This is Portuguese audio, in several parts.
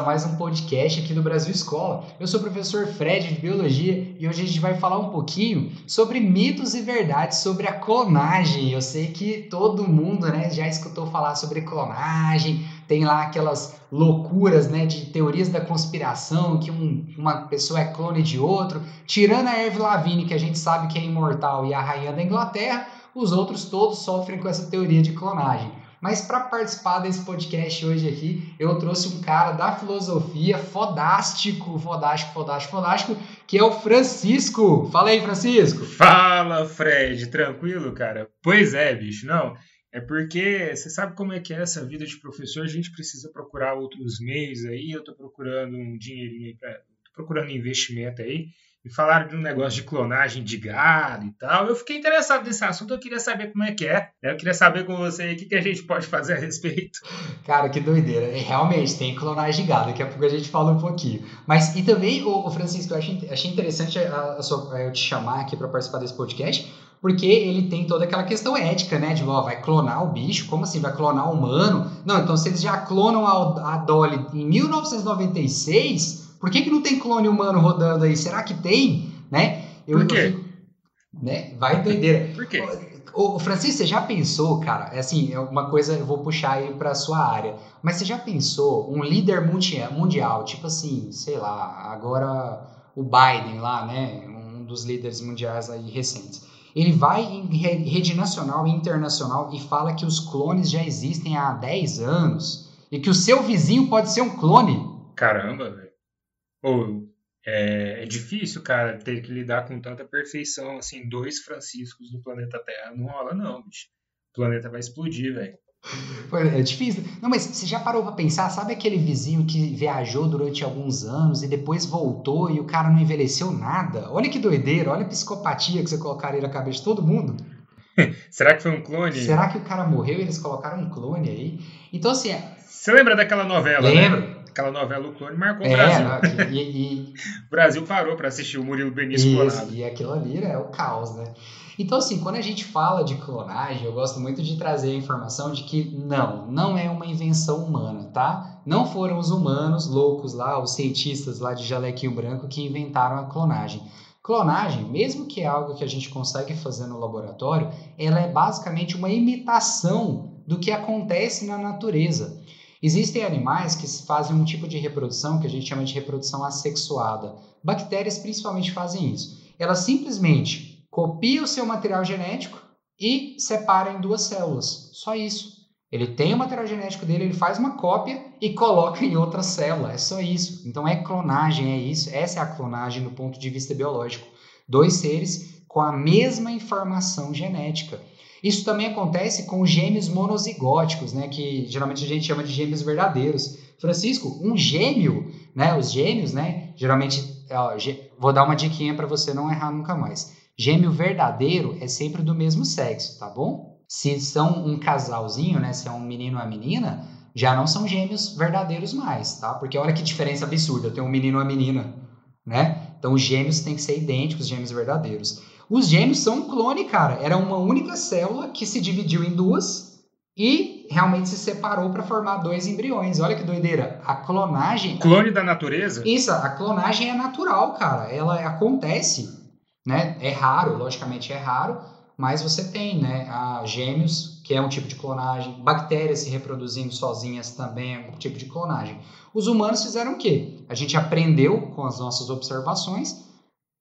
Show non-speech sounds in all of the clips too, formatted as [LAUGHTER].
a mais um podcast aqui do Brasil Escola. Eu sou o professor Fred de Biologia e hoje a gente vai falar um pouquinho sobre mitos e verdades sobre a clonagem. Eu sei que todo mundo né, já escutou falar sobre clonagem, tem lá aquelas loucuras né, de teorias da conspiração, que um, uma pessoa é clone de outro. Tirando a Erv Lavigne, que a gente sabe que é imortal, e a rainha da Inglaterra, os outros todos sofrem com essa teoria de clonagem. Mas para participar desse podcast hoje aqui, eu trouxe um cara da filosofia fodástico, fodástico, fodástico, fodástico, que é o Francisco. Fala aí, Francisco. Fala, Fred. Tranquilo, cara? Pois é, bicho. Não, é porque você sabe como é que é essa vida de professor, a gente precisa procurar outros meios aí. Eu tô procurando um dinheirinho aí, pra, tô procurando investimento aí e falaram de um negócio de clonagem de gado e tal. Eu fiquei interessado nesse assunto, eu queria saber como é que é. Né? Eu queria saber com você o que, que a gente pode fazer a respeito. Cara, que doideira. É, realmente, tem clonagem de gado, daqui a pouco a gente fala um pouquinho. Mas, e também, o, Francisco, eu achei, achei interessante a, a sua, eu te chamar aqui para participar desse podcast, porque ele tem toda aquela questão ética, né? De, ó, vai clonar o bicho, como assim? Vai clonar o humano? Não, então se eles já clonam a Dolly em 1996 por que, que não tem clone humano rodando aí? Será que tem? Né? Eu, Por quê? Eu né? Vai doideira. Por quê? Ô, Francisco, você já pensou, cara? É assim, é uma coisa, eu vou puxar aí para sua área. Mas você já pensou um líder mundial, tipo assim, sei lá, agora o Biden lá, né? Um dos líderes mundiais aí recentes. Ele vai em rede nacional e internacional e fala que os clones já existem há 10 anos e que o seu vizinho pode ser um clone. Caramba, velho. Ou é, é, difícil, cara, ter que lidar com tanta perfeição, assim, dois Franciscos no planeta Terra. Não rola, não, bicho. O planeta vai explodir, velho. É difícil. Não, mas você já parou pra pensar? Sabe aquele vizinho que viajou durante alguns anos e depois voltou e o cara não envelheceu nada? Olha que doideira, olha a psicopatia que você colocaria na cabeça de todo mundo. [LAUGHS] Será que foi um clone? Será que o cara morreu e eles colocaram um clone aí? Então, assim. Você lembra daquela novela? Lembro. Né? Aquela novela O Clone marcou o é, Brasil. Não, [LAUGHS] e, e, o Brasil parou para assistir o Murilo Benício clonado. E aquilo ali é o caos, né? Então, assim, quando a gente fala de clonagem, eu gosto muito de trazer a informação de que não, não é uma invenção humana, tá? Não foram os humanos loucos lá, os cientistas lá de jalequinho branco que inventaram a clonagem. Clonagem, mesmo que é algo que a gente consegue fazer no laboratório, ela é basicamente uma imitação do que acontece na natureza. Existem animais que fazem um tipo de reprodução que a gente chama de reprodução assexuada. Bactérias principalmente fazem isso. Elas simplesmente copiam o seu material genético e separam em duas células. Só isso. Ele tem o material genético dele, ele faz uma cópia e coloca em outra célula. É só isso. Então é clonagem, é isso. Essa é a clonagem do ponto de vista biológico. Dois seres com a mesma informação genética. Isso também acontece com gêmeos monozigóticos, né, que geralmente a gente chama de gêmeos verdadeiros. Francisco, um gêmeo, né, os gêmeos, né, geralmente, ó, vou dar uma diquinha para você não errar nunca mais. Gêmeo verdadeiro é sempre do mesmo sexo, tá bom? Se são um casalzinho, né, se é um menino ou uma menina, já não são gêmeos verdadeiros mais, tá? Porque olha que diferença absurda, eu tenho um menino e uma menina, né? Então os gêmeos têm que ser idênticos, gêmeos verdadeiros. Os gêmeos são um clone, cara. Era uma única célula que se dividiu em duas e realmente se separou para formar dois embriões. Olha que doideira. A clonagem. Clone da natureza? Isso, a clonagem é natural, cara. Ela acontece, né? É raro, logicamente é raro, mas você tem, né? A gêmeos, que é um tipo de clonagem, bactérias se reproduzindo sozinhas também é um tipo de clonagem. Os humanos fizeram o quê? A gente aprendeu com as nossas observações,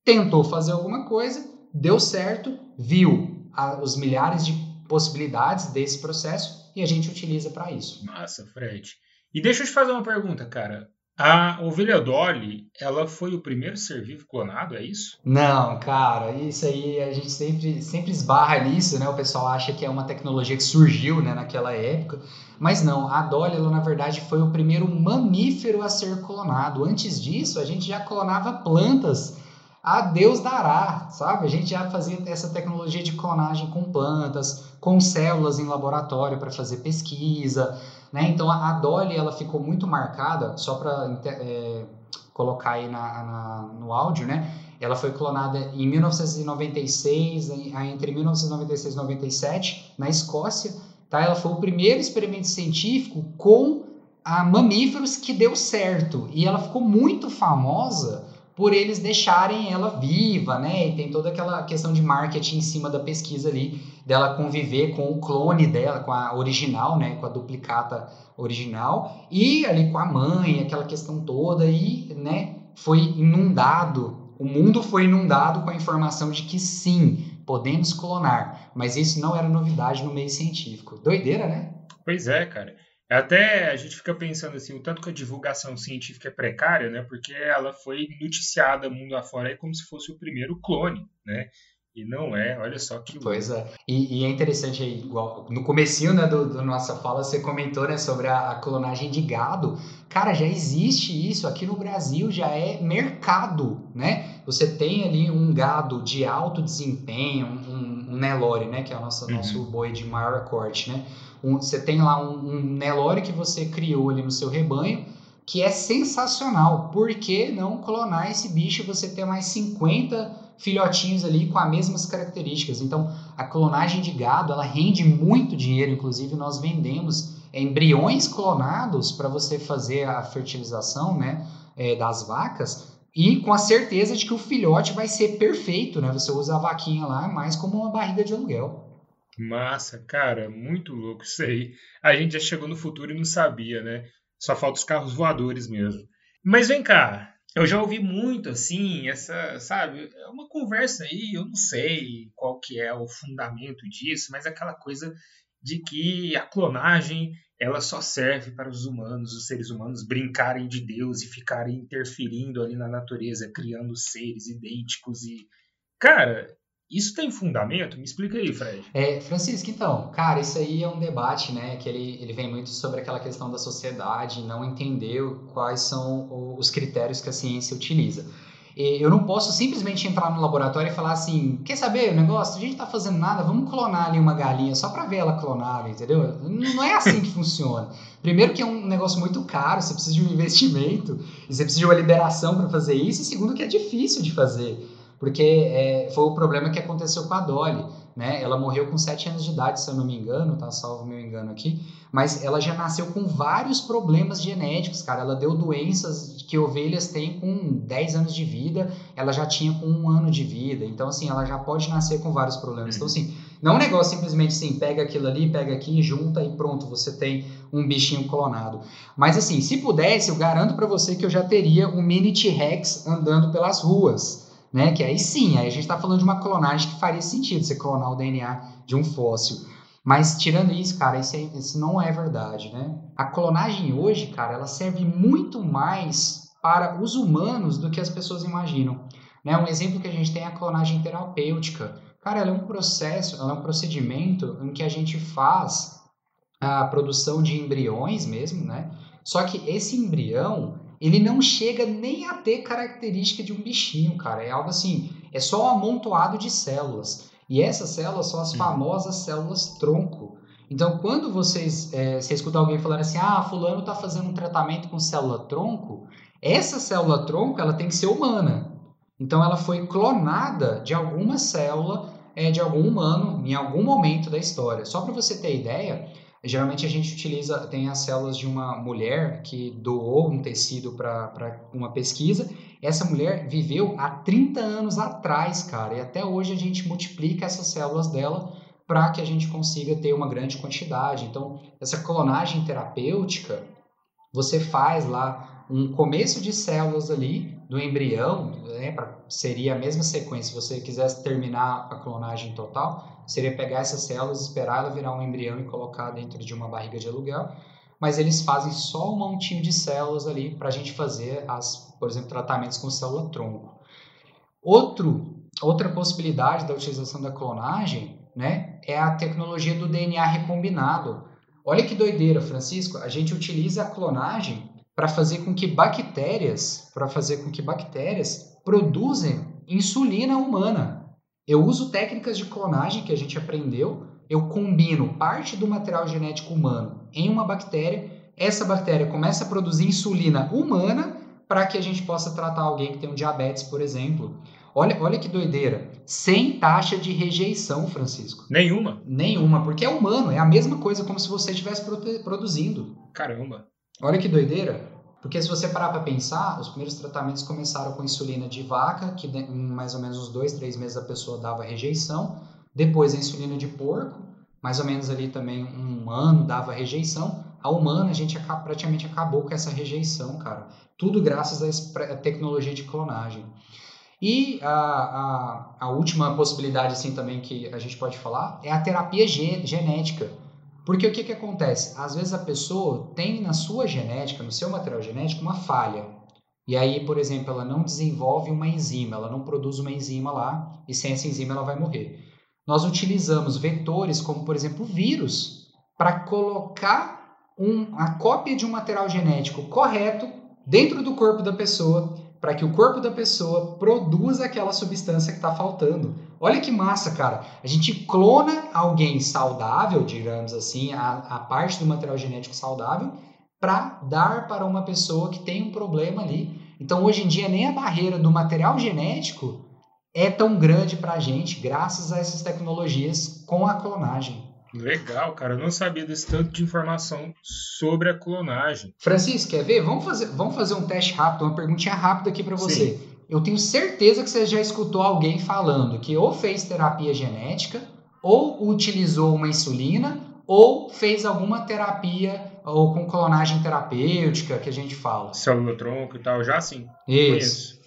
tentou fazer alguma coisa deu certo, viu a, os milhares de possibilidades desse processo e a gente utiliza para isso. Massa, Fred. E deixa eu te fazer uma pergunta, cara. A ovelha Dolly, ela foi o primeiro ser vivo clonado, é isso? Não, cara, isso aí a gente sempre, sempre esbarra nisso, né? O pessoal acha que é uma tecnologia que surgiu né, naquela época, mas não, a Dolly, ela, na verdade, foi o primeiro mamífero a ser clonado. Antes disso, a gente já clonava plantas a Deus dará, sabe? A gente já fazia essa tecnologia de clonagem com plantas, com células em laboratório para fazer pesquisa, né? Então a, Dolly ela ficou muito marcada, só para é, colocar aí na, na, no áudio, né? Ela foi clonada em 1996, entre 1996 e 97, na Escócia. Tá? Ela foi o primeiro experimento científico com mamíferos que deu certo. E ela ficou muito famosa por eles deixarem ela viva, né? E tem toda aquela questão de marketing em cima da pesquisa ali, dela conviver com o clone dela, com a original, né? Com a duplicata original, e ali com a mãe, aquela questão toda, e, né? Foi inundado, o mundo foi inundado com a informação de que sim, podemos clonar, mas isso não era novidade no meio científico. Doideira, né? Pois é, cara. Até a gente fica pensando assim, o tanto que a divulgação científica é precária, né? Porque ela foi noticiada mundo afora aí como se fosse o primeiro clone, né? E não é, olha só que. Pois é. E, e é interessante igual no comecinho né, do, do, nossa fala, você comentou né, sobre a, a, clonagem de gado. Cara, já existe isso aqui no Brasil, já é mercado, né? Você tem ali um gado de alto desempenho, um, um Nelore, né? Que é o nosso, uhum. nosso boi de maior corte, né? Um, você tem lá um, um Nelore que você criou ali no seu rebanho, que é sensacional. Por que não clonar esse bicho e você ter mais 50 filhotinhos ali com as mesmas características? Então, a clonagem de gado, ela rende muito dinheiro, inclusive nós vendemos embriões clonados para você fazer a fertilização, né, é, das vacas, e com a certeza de que o filhote vai ser perfeito, né? Você usa a vaquinha lá mais como uma barriga de aluguel. Massa, cara, muito louco isso aí. A gente já chegou no futuro e não sabia, né? Só falta os carros voadores mesmo. Mas vem cá, eu já ouvi muito assim, essa, sabe, é uma conversa aí, eu não sei qual que é o fundamento disso, mas aquela coisa de que a clonagem ela só serve para os humanos, os seres humanos brincarem de Deus e ficarem interferindo ali na natureza, criando seres idênticos e cara, isso tem fundamento? Me explica aí, Fred. É, Francisco, então, cara, isso aí é um debate, né, que ele, ele vem muito sobre aquela questão da sociedade, não entender quais são os critérios que a ciência utiliza. Eu não posso simplesmente entrar no laboratório e falar assim, quer saber o negócio? A gente tá fazendo nada, vamos clonar ali uma galinha só para ver ela clonada, entendeu? Não é assim que funciona. Primeiro que é um negócio muito caro, você precisa de um investimento, e você precisa de uma liberação para fazer isso, e segundo que é difícil de fazer porque é, foi o problema que aconteceu com a Dolly, né? Ela morreu com 7 anos de idade, se eu não me engano, tá salvo meu engano aqui, mas ela já nasceu com vários problemas genéticos, cara. Ela deu doenças que ovelhas têm com 10 anos de vida, ela já tinha com um ano de vida. Então, assim, ela já pode nascer com vários problemas. Então, assim, não é um negócio simplesmente assim, pega aquilo ali, pega aqui, junta e pronto, você tem um bichinho clonado. Mas, assim, se pudesse, eu garanto para você que eu já teria um mini T-Rex andando pelas ruas né? Que aí sim, aí a gente está falando de uma clonagem que faria sentido você clonar o DNA de um fóssil. Mas tirando isso, cara, isso, isso não é verdade, né? A clonagem hoje, cara, ela serve muito mais para os humanos do que as pessoas imaginam. Né? Um exemplo que a gente tem é a clonagem terapêutica. Cara, ela é um processo, ela é um procedimento em que a gente faz a produção de embriões mesmo, né? Só que esse embrião, ele não chega nem a ter característica de um bichinho, cara. É algo assim, é só um amontoado de células. E essas células são as famosas células tronco. Então, quando vocês é, você escuta alguém falando assim, ah, fulano está fazendo um tratamento com célula tronco, essa célula tronco ela tem que ser humana. Então, ela foi clonada de alguma célula é, de algum humano em algum momento da história. Só para você ter ideia, Geralmente a gente utiliza, tem as células de uma mulher que doou um tecido para uma pesquisa. Essa mulher viveu há 30 anos atrás, cara, e até hoje a gente multiplica essas células dela para que a gente consiga ter uma grande quantidade. Então, essa clonagem terapêutica, você faz lá um começo de células ali do embrião, né, pra, seria a mesma sequência. Se você quisesse terminar a clonagem total, seria pegar essas células, esperar ela virar um embrião e colocar dentro de uma barriga de aluguel. Mas eles fazem só um montinho de células ali para a gente fazer, as, por exemplo, tratamentos com célula tronco. Outro, outra possibilidade da utilização da clonagem né, é a tecnologia do DNA recombinado. Olha que doideira, Francisco. A gente utiliza a clonagem para fazer com que bactérias, para fazer com que bactérias produzem insulina humana. Eu uso técnicas de clonagem que a gente aprendeu, eu combino parte do material genético humano em uma bactéria, essa bactéria começa a produzir insulina humana para que a gente possa tratar alguém que tem um diabetes, por exemplo. Olha, olha que doideira. Sem taxa de rejeição, Francisco. Nenhuma? Nenhuma, porque é humano, é a mesma coisa como se você estivesse produzindo. Caramba. Olha que doideira. Porque se você parar para pensar, os primeiros tratamentos começaram com insulina de vaca, que em mais ou menos uns dois, três meses a pessoa dava rejeição. Depois a insulina de porco, mais ou menos ali também um ano dava rejeição. A humana, a gente praticamente acabou com essa rejeição, cara. Tudo graças à tecnologia de clonagem. E a, a, a, última possibilidade, assim, também que a gente pode falar é a terapia genética. Porque o que, que acontece? Às vezes a pessoa tem na sua genética, no seu material genético, uma falha. E aí, por exemplo, ela não desenvolve uma enzima, ela não produz uma enzima lá, e sem essa enzima ela vai morrer. Nós utilizamos vetores como, por exemplo, o vírus, para colocar um, a cópia de um material genético correto dentro do corpo da pessoa, para que o corpo da pessoa produza aquela substância que está faltando. Olha que massa, cara. A gente clona alguém saudável, digamos assim, a, a parte do material genético saudável, para dar para uma pessoa que tem um problema ali. Então, hoje em dia, nem a barreira do material genético é tão grande para a gente, graças a essas tecnologias com a clonagem. Legal, cara. Eu não sabia desse tanto de informação sobre a clonagem. Francisco, quer ver? Vamos fazer, vamos fazer um teste rápido, uma perguntinha rápida aqui para você. Sim. Eu tenho certeza que você já escutou alguém falando que ou fez terapia genética, ou utilizou uma insulina, ou fez alguma terapia ou com clonagem terapêutica que a gente fala. Célula tronco e tal, já sim. Isso. Conheço.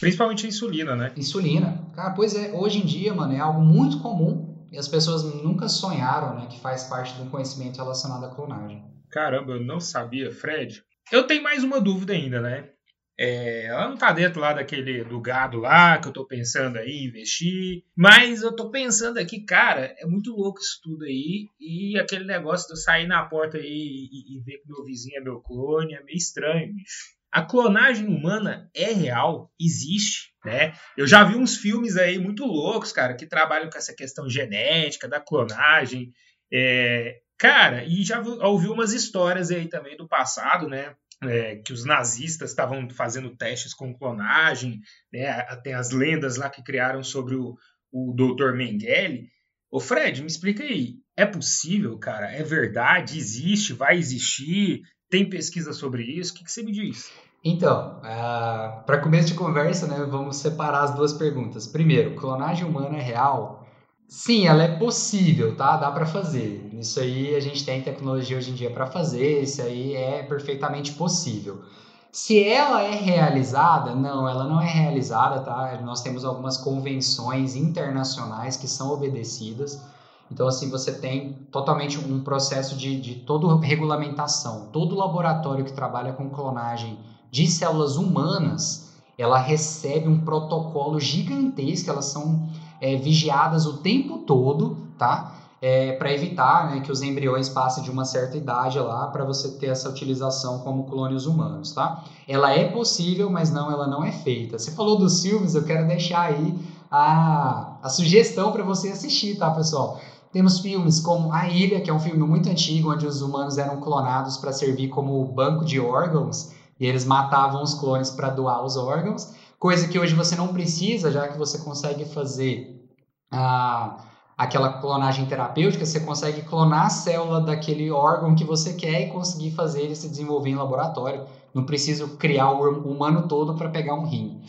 Principalmente a insulina, né? Insulina. Cara, pois é, hoje em dia, mano, é algo muito comum e as pessoas nunca sonharam, né, que faz parte do conhecimento relacionado à clonagem. Caramba, eu não sabia, Fred. Eu tenho mais uma dúvida ainda, né? É, ela não tá dentro lá daquele do gado lá que eu tô pensando aí investir, mas eu tô pensando aqui, cara, é muito louco isso tudo aí e aquele negócio de eu sair na porta aí e, e ver que meu vizinho é meu clone é meio estranho, bicho. A clonagem humana é real, existe, né? Eu já vi uns filmes aí muito loucos, cara, que trabalham com essa questão genética da clonagem. É, cara, e já ouvi umas histórias aí também do passado, né? É, que os nazistas estavam fazendo testes com clonagem, né? Tem as lendas lá que criaram sobre o, o Dr. Mengele. Ô Fred, me explica aí, é possível, cara? É verdade? Existe? Vai existir? Tem pesquisa sobre isso? O que, que você me diz? Então, uh, ah, para começo de conversa, né, vamos separar as duas perguntas. Primeiro, clonagem humana é real? Sim, ela é possível, tá? Dá para fazer. Isso aí a gente tem tecnologia hoje em dia para fazer, isso aí é perfeitamente possível. Se ela é realizada, não, ela não é realizada, tá? Nós temos algumas convenções internacionais que são obedecidas. Então, assim, você tem totalmente um processo de, de toda regulamentação. Todo laboratório que trabalha com clonagem de células humanas, ela recebe um protocolo gigantesco, elas são é, vigiadas o tempo todo, tá? É, para evitar né, que os embriões passem de uma certa idade lá para você ter essa utilização como clones humanos, tá? Ela é possível, mas não, ela não é feita. Você falou dos filmes, eu quero deixar aí a, a sugestão para você assistir, tá, pessoal? Temos filmes como A Ilha, que é um filme muito antigo, onde os humanos eram clonados para servir como banco de órgãos e eles matavam os clones para doar os órgãos, coisa que hoje você não precisa, já que você consegue fazer a, aquela clonagem terapêutica, você consegue clonar a célula daquele órgão que você quer e conseguir fazer ele se desenvolver em laboratório. Não preciso criar o humano todo para pegar um rim.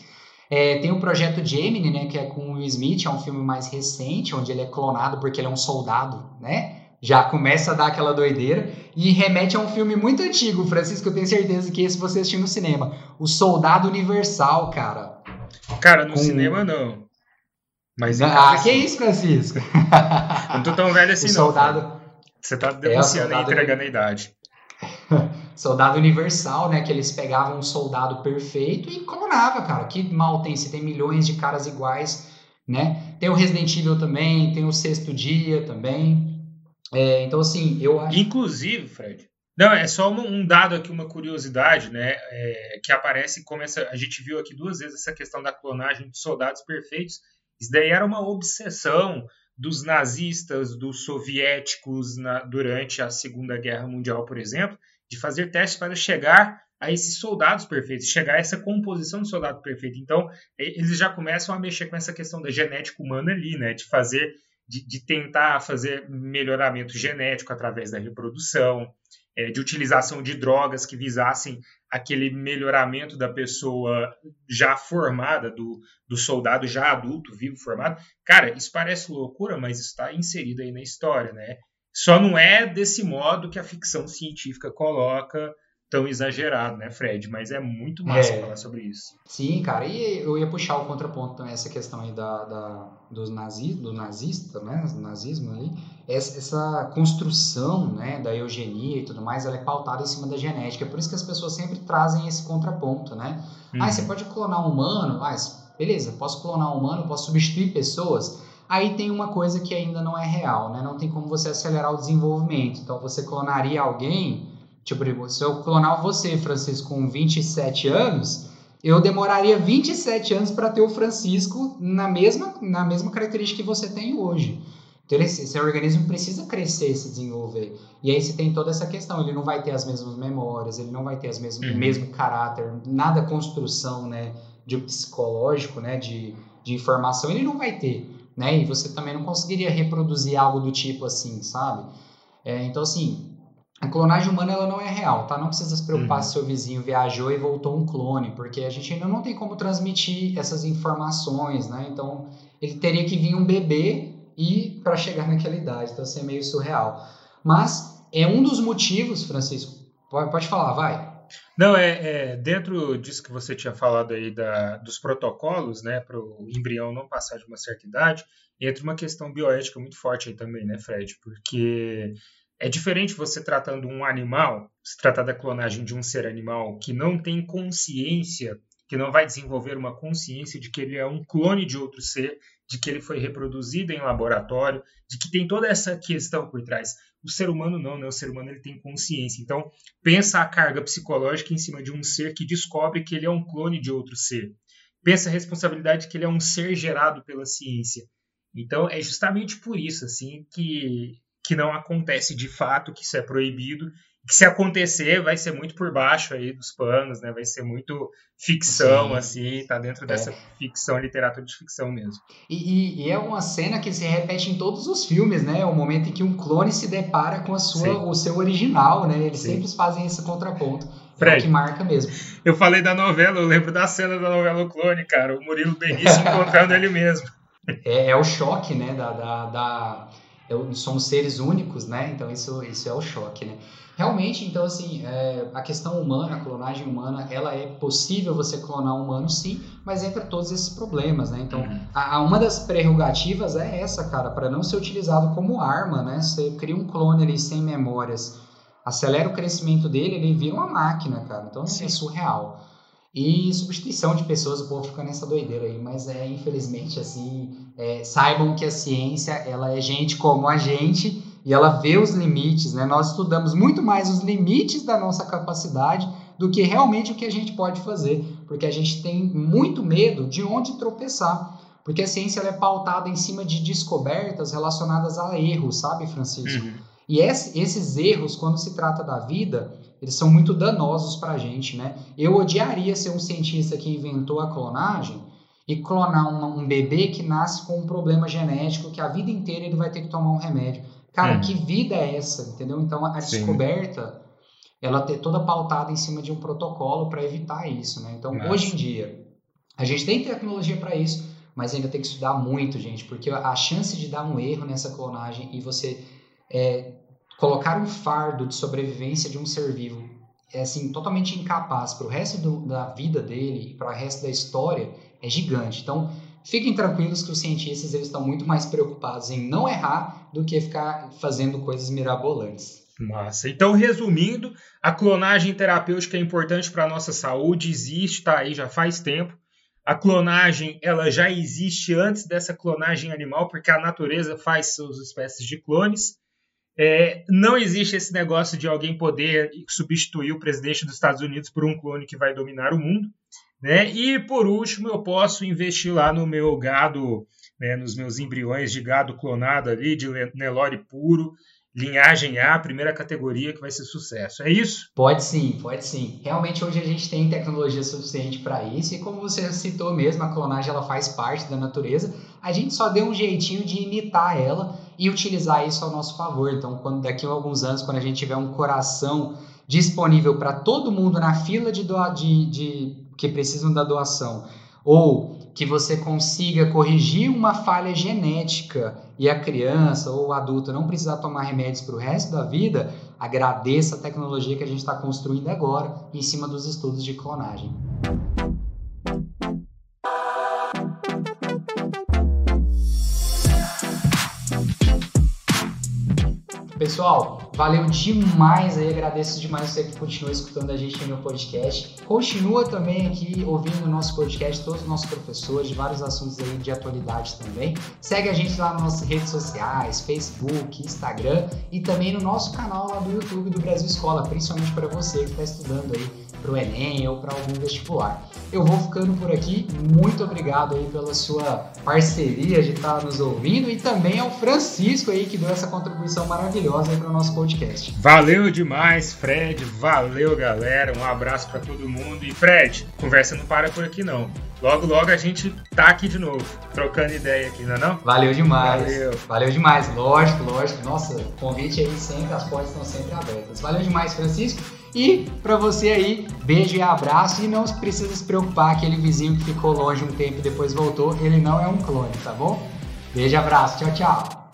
É, tem o projeto Gemini, né, que é com o Will Smith, é um filme mais recente, onde ele é clonado porque ele é um soldado, né? Já começa a dar aquela doideira e remete a um filme muito antigo, Francisco, eu tenho certeza que esse você assistiu no cinema, O Soldado Universal, cara. Cara, no Com... cinema não. Mas ah, que isso, Francisco? [LAUGHS] não tô tão velho assim, o não. Soldado... Você tá denunciando é, e entregando a idade. [LAUGHS] soldado Universal, né? Que eles pegavam um soldado perfeito e clonava, cara. Que mal tem? Você tem milhões de caras iguais, né? Tem o Resident Evil também, tem o Sexto Dia também. É, então, assim, eu acho. Inclusive, Fred. Não, é só um dado aqui, uma curiosidade, né? É, que aparece como essa. A gente viu aqui duas vezes essa questão da clonagem de soldados perfeitos. Isso daí era uma obsessão dos nazistas, dos soviéticos na, durante a Segunda Guerra Mundial, por exemplo, de fazer testes para chegar a esses soldados perfeitos, chegar a essa composição de soldado perfeito. Então, eles já começam a mexer com essa questão da genética humana ali, né? De fazer de, de tentar fazer melhoramento genético através da reprodução, é, de utilização de drogas que visassem aquele melhoramento da pessoa já formada, do, do soldado já adulto, vivo, formado. Cara, isso parece loucura, mas está inserido aí na história, né? Só não é desse modo que a ficção científica coloca tão exagerado, né, Fred? Mas é muito massa é. falar sobre isso. Sim, cara. E eu ia puxar o contraponto também, essa questão aí da, da dos nazi, do nazista, né, nazismo ali. Essa, essa, construção, né, da eugenia e tudo mais, ela é pautada em cima da genética. É por isso que as pessoas sempre trazem esse contraponto, né? Uhum. Ah, você pode clonar um humano, mas beleza, posso clonar um humano, posso substituir pessoas. Aí tem uma coisa que ainda não é real, né? Não tem como você acelerar o desenvolvimento. Então você clonaria alguém Tipo, se eu clonar você, Francisco, com 27 anos, eu demoraria 27 anos para ter o Francisco na mesma, na mesma característica que você tem hoje. Então, esse, esse organismo precisa crescer, se desenvolver. E aí você tem toda essa questão, ele não vai ter as mesmas memórias, ele não vai ter as mesmas, uhum. o mesmo caráter, nada construção, né, de psicológico, né, de, de informação, ele não vai ter, né, e você também não conseguiria reproduzir algo do tipo assim, sabe? É, então, assim, a clonagem humana ela não é real, tá? Não precisa se preocupar uhum. se seu vizinho viajou e voltou um clone, porque a gente ainda não tem como transmitir essas informações, né? Então, ele teria que vir um bebê e para chegar [LAUGHS] naquela idade, então assim é meio surreal. Mas é um dos motivos, Francisco. Pode, pode falar, vai. Não, é, é, dentro disso que você tinha falado aí da, dos protocolos, né, para o embrião não passar de uma certa idade, entra uma questão bioética muito forte aí também, né, Fred? Porque é diferente você tratando um animal, se tratar da clonagem de um ser animal que não tem consciência, que não vai desenvolver uma consciência de que ele é um clone de outro ser, de que ele foi reproduzido em laboratório, de que tem toda essa questão por trás. O ser humano não, né? O ser humano ele tem consciência. Então, pensa a carga psicológica em cima de um ser que descobre que ele é um clone de outro ser. Pensa a responsabilidade que ele é um ser gerado pela ciência. Então, é justamente por isso assim que que não acontece de fato, que isso é proibido, que se acontecer vai ser muito por baixo aí dos panos, né? Vai ser muito ficção, Sim. assim, tá dentro é. dessa ficção, literatura de ficção mesmo. E, e, e, é uma cena que se repete em todos os filmes, né? O momento em que um clone se depara com a sua, o seu original, né? Eles Sim. sempre fazem esse contraponto. Fred, é que marca mesmo. Eu falei da novela, eu lembro da cena da novela O Clone, cara. O Murilo Benício [LAUGHS] encontrando ele mesmo. É, é, o choque, né? da, da, da eu, somos seres únicos, né? Então isso, isso é o choque, né? Realmente, então assim, é, a questão humana, a clonagem humana, ela é possível você clonar um humano, sim, mas entra todos esses problemas, né? Então, uhum. a, a, uma das prerrogativas é essa, cara, para não ser utilizado como arma, né? Você cria um clone ali sem memórias, acelera o crescimento dele, ele vira uma máquina, cara. Então, assim, é surreal. E substituição de pessoas, o povo fica nessa doideira aí, mas é infelizmente assim, é, saibam que a ciência ela é gente como a gente e ela vê os limites, né? Nós estudamos muito mais os limites da nossa capacidade do que realmente o que a gente pode fazer, porque a gente tem muito medo de onde tropeçar, porque a ciência ela é pautada em cima de descobertas relacionadas a erros, sabe, Francisco? Uhum. E esses erros, quando se trata da vida, eles são muito danosos para a gente, né? Eu odiaria ser um cientista que inventou a clonagem e clonar um, um, bebê que nasce com um problema genético que a vida inteira ele vai ter que tomar um remédio. Cara, hum. que vida é essa, entendeu? Então a Sim. descoberta ela ter toda pautada em cima de um protocolo para evitar isso, né? Então Nossa. hoje em dia a gente tem tecnologia para isso, mas ainda tem que estudar muito, gente, porque a chance de dar um erro nessa clonagem e você é, colocar um fardo de sobrevivência de um ser vivo é assim totalmente incapaz para o resto do, da vida dele e para o resto da história é gigante. Então, fiquem tranquilos que os cientistas eles estão muito mais preocupados em não errar do que ficar fazendo coisas mirabolantes. Massa. Então, resumindo, a clonagem terapêutica é importante para a nossa saúde, existe, está aí já faz tempo. A clonagem ela já existe antes dessa clonagem animal, porque a natureza faz suas espécies de clones. É, não existe esse negócio de alguém poder substituir o presidente dos Estados Unidos por um clone que vai dominar o mundo. Né? E por último, eu posso investir lá no meu gado, né, nos meus embriões de gado clonado ali, de Nelore puro, linhagem A, primeira categoria que vai ser sucesso. É isso? Pode sim, pode sim. Realmente hoje a gente tem tecnologia suficiente para isso e como você citou mesmo, a clonagem ela faz parte da natureza. A gente só deu um jeitinho de imitar ela e utilizar isso ao nosso favor. Então, quando daqui a alguns anos, quando a gente tiver um coração disponível para todo mundo na fila de, doa, de, de que precisam da doação, ou que você consiga corrigir uma falha genética e a criança ou o adulto não precisar tomar remédios para o resto da vida, agradeça a tecnologia que a gente está construindo agora em cima dos estudos de clonagem. Pessoal, valeu demais aí, agradeço demais você que continua escutando a gente no podcast. Continua também aqui ouvindo o nosso podcast, todos os nossos professores, de vários assuntos aí de atualidade também. Segue a gente lá nas nossas redes sociais, Facebook, Instagram e também no nosso canal lá do YouTube do Brasil Escola, principalmente para você que está estudando aí para o Enem ou para algum vestibular. Eu vou ficando por aqui. Muito obrigado aí pela sua parceria de estar nos ouvindo e também ao Francisco aí que deu essa contribuição maravilhosa para o nosso podcast. Valeu demais, Fred. Valeu, galera. Um abraço para todo mundo. E Fred, conversa não para por aqui não. Logo, logo a gente tá aqui de novo, trocando ideia aqui, não é não? Valeu demais. Valeu. Valeu demais. Lógico, lógico. Nossa, convite aí sempre, as portas estão sempre abertas. Valeu demais, Francisco. E para você aí, beijo e abraço. E não precisa se preocupar, aquele vizinho que ficou longe um tempo e depois voltou, ele não é um clone, tá bom? Beijo abraço. Tchau, tchau.